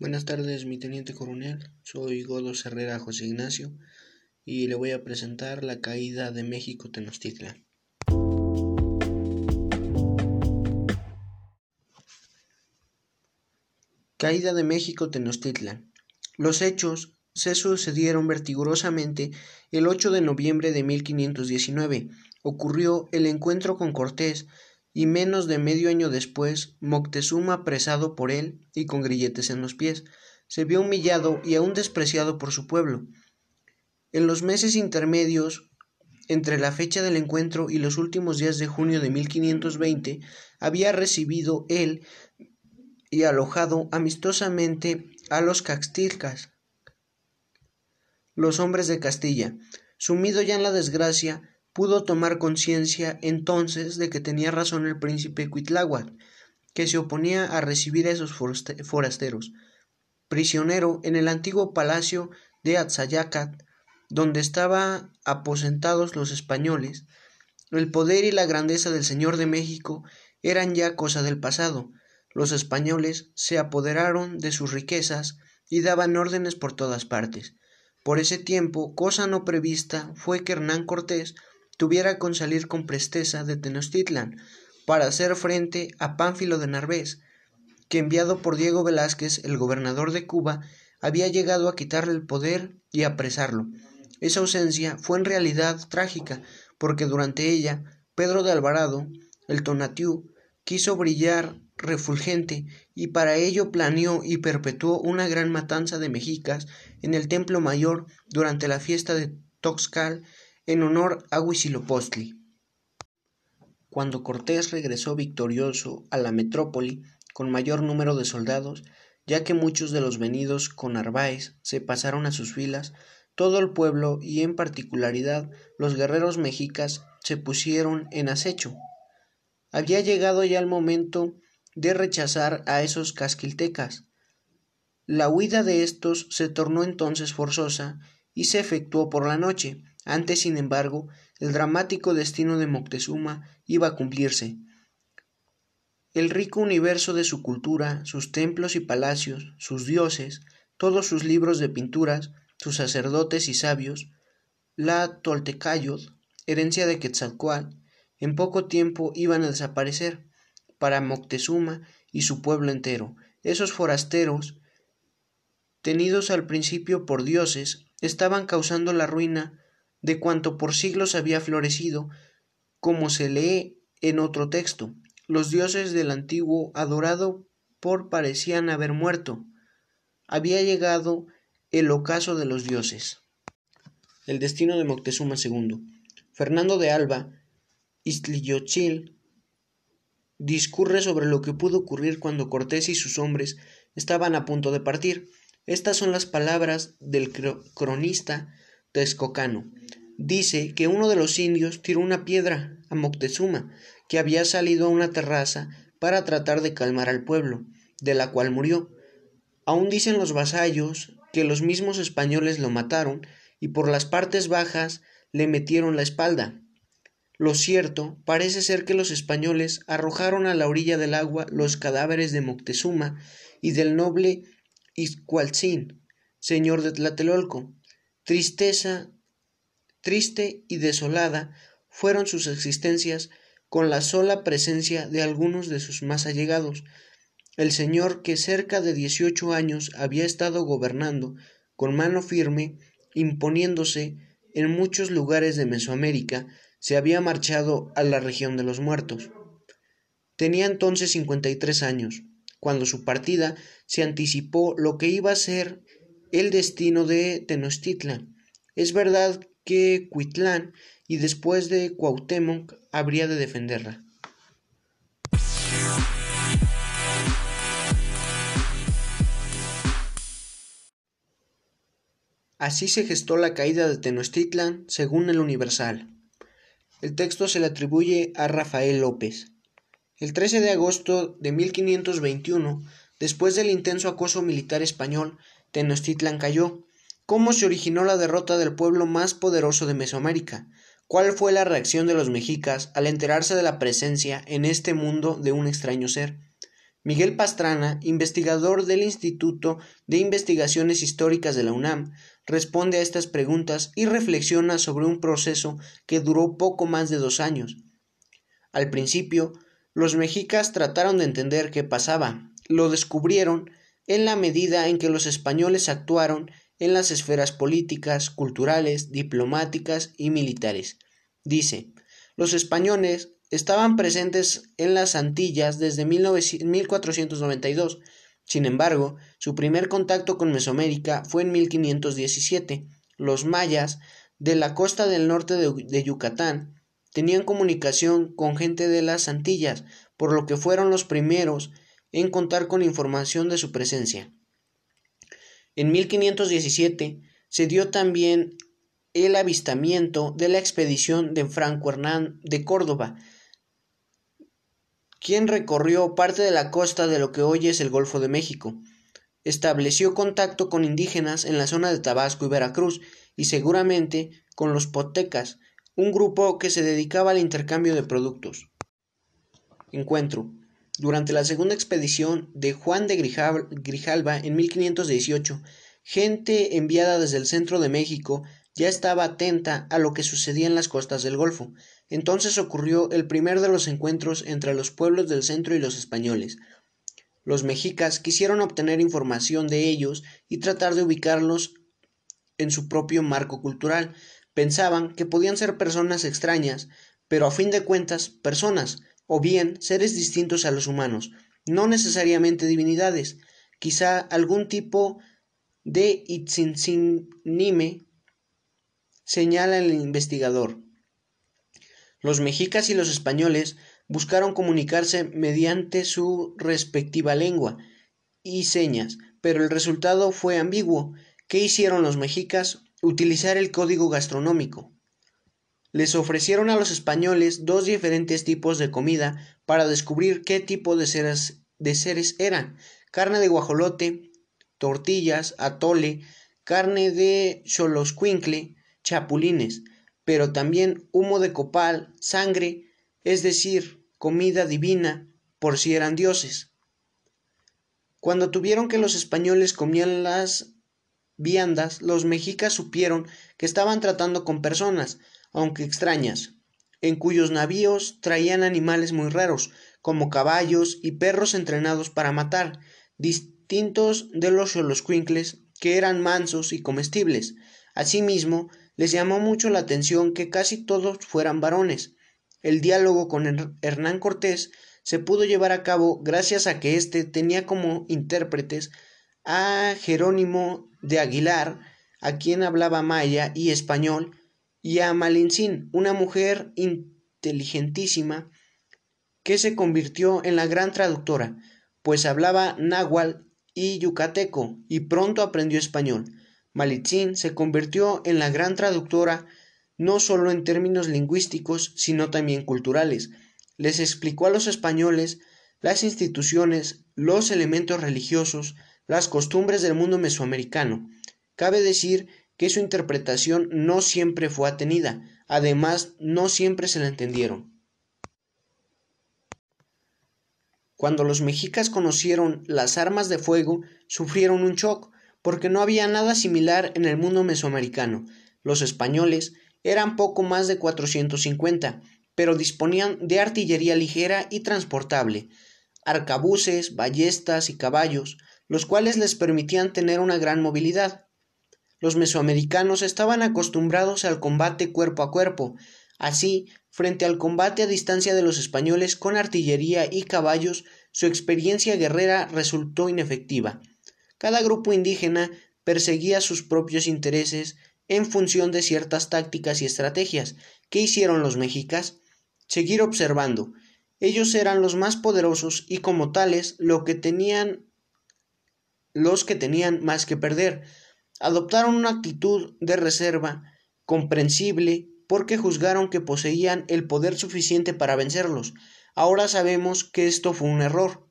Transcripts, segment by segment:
Buenas tardes, mi teniente coronel. Soy Godo Herrera José Ignacio y le voy a presentar la caída de México Tenochtitlan. Caída de México Tenochtitlan. Los hechos se sucedieron vertigurosamente el 8 de noviembre de 1519. Ocurrió el encuentro con Cortés y menos de medio año después Moctezuma apresado por él y con grilletes en los pies, se vio humillado y aún despreciado por su pueblo. En los meses intermedios entre la fecha del encuentro y los últimos días de junio de 1520 había recibido él y alojado amistosamente a los caxtilcas, los hombres de Castilla. Sumido ya en la desgracia, pudo tomar conciencia entonces de que tenía razón el príncipe Cuitláhuac, que se oponía a recibir a esos forasteros. Prisionero en el antiguo palacio de Atzayacat, donde estaban aposentados los españoles, el poder y la grandeza del señor de México eran ya cosa del pasado. Los españoles se apoderaron de sus riquezas y daban órdenes por todas partes. Por ese tiempo, cosa no prevista fue que Hernán Cortés tuviera con salir con presteza de Tenochtitlan para hacer frente a Pánfilo de Narvés, que enviado por Diego Velázquez, el gobernador de Cuba, había llegado a quitarle el poder y apresarlo. Esa ausencia fue en realidad trágica, porque durante ella Pedro de Alvarado, el Tonatiuh, quiso brillar refulgente y para ello planeó y perpetuó una gran matanza de mexicas en el templo mayor durante la fiesta de Toxcal en honor a Huitzilopochtli. Cuando Cortés regresó victorioso a la metrópoli con mayor número de soldados, ya que muchos de los venidos con Narváez se pasaron a sus filas, todo el pueblo y en particularidad los guerreros mexicas se pusieron en acecho. Había llegado ya el momento de rechazar a esos casquiltecas. La huida de estos se tornó entonces forzosa y se efectuó por la noche, antes, sin embargo, el dramático destino de Moctezuma iba a cumplirse. El rico universo de su cultura, sus templos y palacios, sus dioses, todos sus libros de pinturas, sus sacerdotes y sabios, la Toltecayot, herencia de Quetzalcoatl, en poco tiempo iban a desaparecer para Moctezuma y su pueblo entero. Esos forasteros, tenidos al principio por dioses, estaban causando la ruina de cuanto por siglos había florecido, como se lee en otro texto. Los dioses del antiguo adorado por parecían haber muerto. Había llegado el ocaso de los dioses. El destino de Moctezuma II. Fernando de Alba, Istliyochil, discurre sobre lo que pudo ocurrir cuando Cortés y sus hombres estaban a punto de partir. Estas son las palabras del cronista Texcocano. Dice que uno de los indios tiró una piedra a Moctezuma, que había salido a una terraza para tratar de calmar al pueblo, de la cual murió. Aún dicen los vasallos que los mismos españoles lo mataron y por las partes bajas le metieron la espalda. Lo cierto parece ser que los españoles arrojaron a la orilla del agua los cadáveres de Moctezuma y del noble Izcualtzin, señor de Tlatelolco. Tristeza triste y desolada fueron sus existencias con la sola presencia de algunos de sus más allegados. El señor que cerca de dieciocho años había estado gobernando con mano firme, imponiéndose en muchos lugares de Mesoamérica, se había marchado a la región de los muertos. Tenía entonces cincuenta y tres años, cuando su partida se anticipó lo que iba a ser el destino de Tenochtitlan. Es verdad que Cuitlán y después de Cuauhtémoc habría de defenderla. Así se gestó la caída de Tenochtitlan según el Universal. El texto se le atribuye a Rafael López. El 13 de agosto de 1521, después del intenso acoso militar español, Tenochtitlan cayó, ¿Cómo se originó la derrota del pueblo más poderoso de Mesoamérica? ¿Cuál fue la reacción de los mexicas al enterarse de la presencia en este mundo de un extraño ser? Miguel Pastrana, investigador del Instituto de Investigaciones Históricas de la UNAM, responde a estas preguntas y reflexiona sobre un proceso que duró poco más de dos años. Al principio, los mexicas trataron de entender qué pasaba, lo descubrieron en la medida en que los españoles actuaron en las esferas políticas, culturales, diplomáticas y militares. Dice, los españoles estaban presentes en las Antillas desde 1492. Sin embargo, su primer contacto con Mesoamérica fue en 1517. Los mayas de la costa del norte de, Yucatán tenían comunicación con gente de las Antillas, por lo que fueron los primeros en contar con información de su presencia. En 1517 se dio también el avistamiento de la expedición de Franco Hernán de Córdoba, quien recorrió parte de la costa de lo que hoy es el Golfo de México. Estableció contacto con indígenas en la zona de Tabasco y Veracruz y seguramente con los potecas, un grupo que se dedicaba al intercambio de productos. Encuentro. Durante la segunda expedición de Juan de Grijalva en 1518, gente enviada desde el centro de México ya estaba atenta a lo que sucedía en las costas del Golfo. Entonces ocurrió el primer de los encuentros entre los pueblos del centro y los españoles. Los mexicas quisieron obtener información de ellos y tratar de ubicarlos en su propio marco cultural. Pensaban que podían ser personas extrañas, pero a fin de cuentas personas, o bien seres distintos a los humanos, no necesariamente divinidades, quizá algún tipo de Itzinsinime, señala el investigador. Los mexicas y los españoles buscaron comunicarse mediante su respectiva lengua y señas, pero el resultado fue ambiguo. ¿Qué hicieron los mexicas? Utilizar el código gastronómico. Les ofrecieron a los españoles dos diferentes tipos de comida para descubrir qué tipo de seres, eran. Carne de guajolote, tortillas, atole, carne de choloscuincle, chapulines, pero también humo de copal, sangre, es decir, comida divina, por si eran dioses. Cuando tuvieron que los españoles comían las viandas, los mexicas supieron que estaban tratando con personas, aunque extrañas, en cuyos navíos traían animales muy raros, como caballos y perros entrenados para matar, distintos de los xoloscuincles, que eran mansos y comestibles. Asimismo, les llamó mucho la atención que casi todos fueran varones. El diálogo con Hernán Cortés se pudo llevar a cabo gracias a que éste tenía como intérpretes a Jerónimo de Aguilar, a quien hablaba maya y español, y a Malincín, una mujer inteligentísima que se convirtió en la gran traductora, pues hablaba náhuatl y yucateco y pronto aprendió español. Malitzin se convirtió en la gran traductora no solo en términos lingüísticos, sino también culturales. Les explicó a los españoles las instituciones, los elementos religiosos, las costumbres del mundo mesoamericano. Cabe decir que su interpretación no siempre fue atenida, además no siempre se la entendieron. Cuando los mexicas conocieron las armas de fuego, sufrieron un shock, porque no había nada similar en el mundo mesoamericano. Los españoles eran poco más de 450, pero disponían de artillería ligera y transportable, arcabuces, ballestas y caballos, los cuales les permitían tener una gran movilidad. Los mesoamericanos estaban acostumbrados al combate cuerpo a cuerpo. Así, frente al combate a distancia de los españoles con artillería y caballos, su experiencia guerrera resultó inefectiva. Cada grupo indígena perseguía sus propios intereses en función de ciertas tácticas y estrategias. ¿Qué hicieron los mexicas? Seguir observando. Ellos eran los más poderosos y como tales lo que tenían los que tenían más que perder adoptaron una actitud de reserva comprensible porque juzgaron que poseían el poder suficiente para vencerlos. Ahora sabemos que esto fue un error.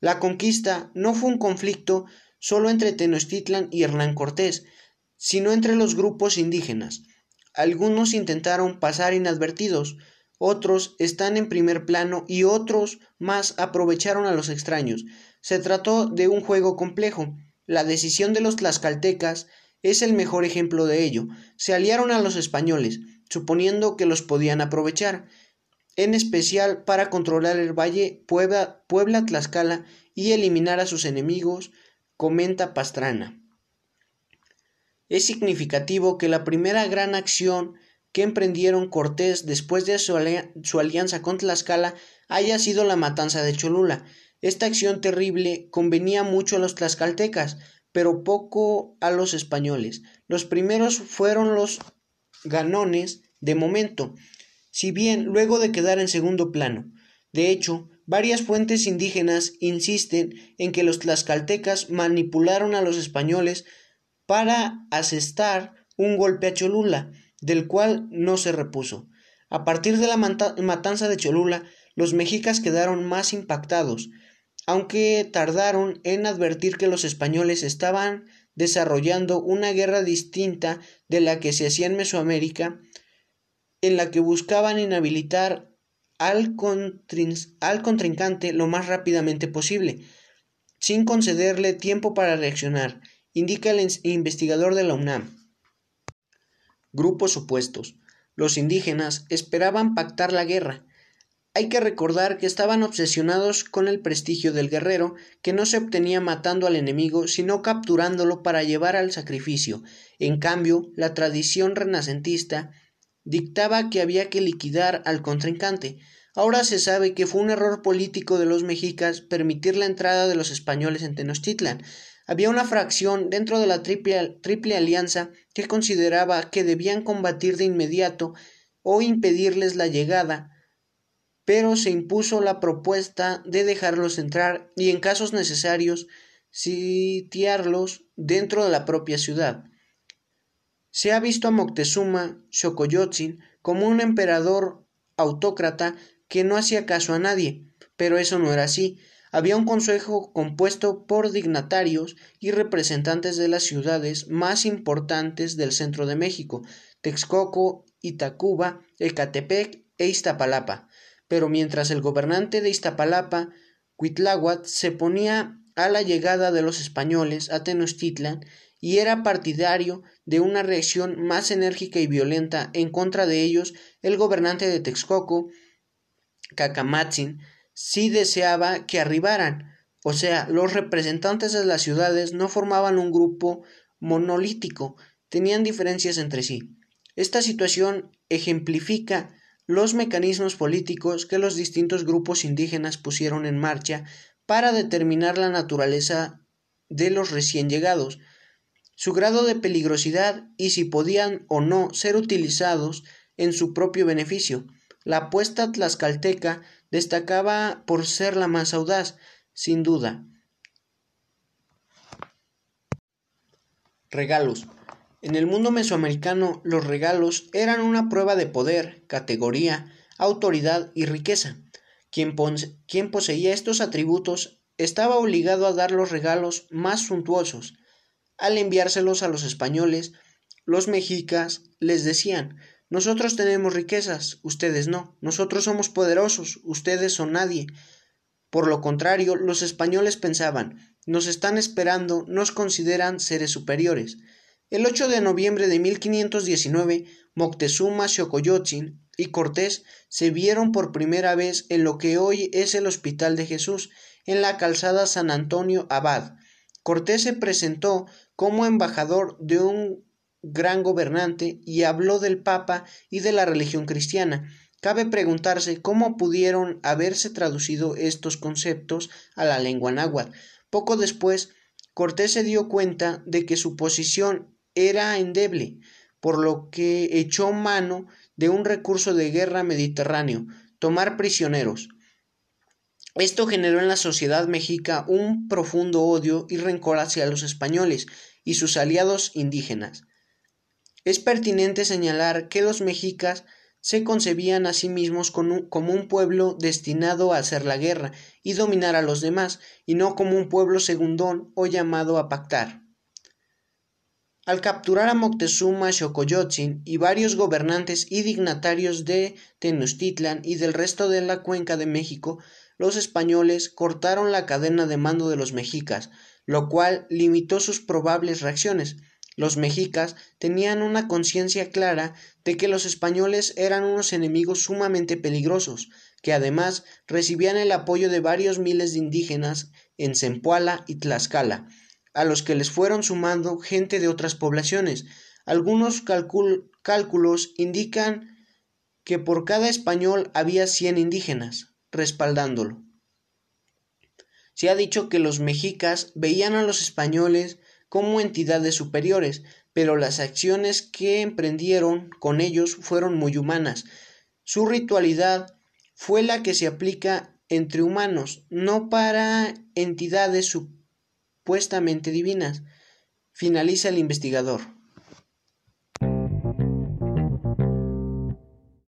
La conquista no fue un conflicto solo entre Tenochtitlan y Hernán Cortés, sino entre los grupos indígenas. Algunos intentaron pasar inadvertidos, otros están en primer plano y otros más aprovecharon a los extraños. Se trató de un juego complejo. La decisión de los tlaxcaltecas es el mejor ejemplo de ello. Se aliaron a los españoles, suponiendo que los podían aprovechar, en especial para controlar el valle Puebla, Puebla Tlaxcala y eliminar a sus enemigos, comenta Pastrana. Es significativo que la primera gran acción que emprendieron Cortés después de su, alianza con Tlaxcala haya sido la matanza de Cholula. Esta acción terrible convenía mucho a los tlaxcaltecas, pero poco a los españoles. Los primeros fueron los ganones de momento, si bien luego de quedar en segundo plano. De hecho, varias fuentes indígenas insisten en que los tlaxcaltecas manipularon a los españoles para asestar un golpe a Cholula, del cual no se repuso. A partir de la matanza de Cholula, los mexicas quedaron más impactados, aunque tardaron en advertir que los españoles estaban desarrollando una guerra distinta de la que se hacía en Mesoamérica, en la que buscaban inhabilitar al, al contrincante lo más rápidamente posible, sin concederle tiempo para reaccionar, indica el investigador de la UNAM. Grupos opuestos. Los indígenas esperaban pactar la guerra. Hay que recordar que estaban obsesionados con el prestigio del guerrero, que no se obtenía matando al enemigo, sino capturándolo para llevar al sacrificio. En cambio, la tradición renacentista dictaba que había que liquidar al contrincante. Ahora se sabe que fue un error político de los mexicas permitir la entrada de los españoles en Tenochtitlan, había una fracción dentro de la triple, triple alianza que consideraba que debían combatir de inmediato o impedirles la llegada, pero se impuso la propuesta de dejarlos entrar y en casos necesarios sitiarlos dentro de la propia ciudad. Se ha visto a Moctezuma Xocoyotzin como un emperador autócrata que no hacía caso a nadie, pero eso no era así. Había un consejo compuesto por dignatarios y representantes de las ciudades más importantes del centro de México, Texcoco, Itacuba, Ecatepec e Iztapalapa. Pero mientras el gobernante de Iztapalapa, Cuitláhuac, se ponía a la llegada de los españoles a Tenochtitlan y era partidario de una reacción más enérgica y violenta en contra de ellos, el gobernante de Texcoco, Cacamatzin, sí deseaba que arribaran, o sea, los representantes de las ciudades no formaban un grupo monolítico, tenían diferencias entre sí. Esta situación ejemplifica los mecanismos políticos que los distintos grupos indígenas pusieron en marcha para determinar la naturaleza de los recién llegados, su grado de peligrosidad y si podían o no ser utilizados en su propio beneficio. La apuesta tlaxcalteca destacaba por ser la más audaz, sin duda. Regalos. En el mundo mesoamericano los regalos eran una prueba de poder, categoría, autoridad y riqueza. Quien, poseía estos atributos estaba obligado a dar los regalos más suntuosos. Al enviárselos a los españoles, los mexicas les decían nosotros tenemos riquezas, ustedes no. Nosotros somos poderosos, ustedes son nadie. Por lo contrario, los españoles pensaban, nos están esperando, nos consideran seres superiores. El 8 de noviembre de 1519, Moctezuma Xocoyotzin y Cortés se vieron por primera vez en lo que hoy es el Hospital de Jesús, en la calzada San Antonio Abad. Cortés se presentó como embajador de un gran gobernante y habló del Papa y de la religión cristiana. Cabe preguntarse cómo pudieron haberse traducido estos conceptos a la lengua náhuatl. Poco después, Cortés se dio cuenta de que su posición era endeble, por lo que echó mano de un recurso de guerra mediterráneo, tomar prisioneros. Esto generó en la sociedad mexica un profundo odio y rencor hacia los españoles y sus aliados indígenas. Es pertinente señalar que los mexicas se concebían a sí mismos como un pueblo destinado a hacer la guerra y dominar a los demás, y no como un pueblo segundón o llamado a pactar. Al capturar a Moctezuma Xocoyotzin y varios gobernantes y dignatarios de Tenochtitlan y del resto de la cuenca de México, los españoles cortaron la cadena de mando de los mexicas, lo cual limitó sus probables reacciones. Los mexicas tenían una conciencia clara de que los españoles eran unos enemigos sumamente peligrosos, que además recibían el apoyo de varios miles de indígenas en Zempoala y Tlaxcala, a los que les fueron sumando gente de otras poblaciones. Algunos cálculos indican que por cada español había cien indígenas, respaldándolo. Se ha dicho que los mexicas veían a los españoles como entidades superiores, pero las acciones que emprendieron con ellos fueron muy humanas. Su ritualidad fue la que se aplica entre humanos, no para entidades supuestamente divinas, finaliza el investigador.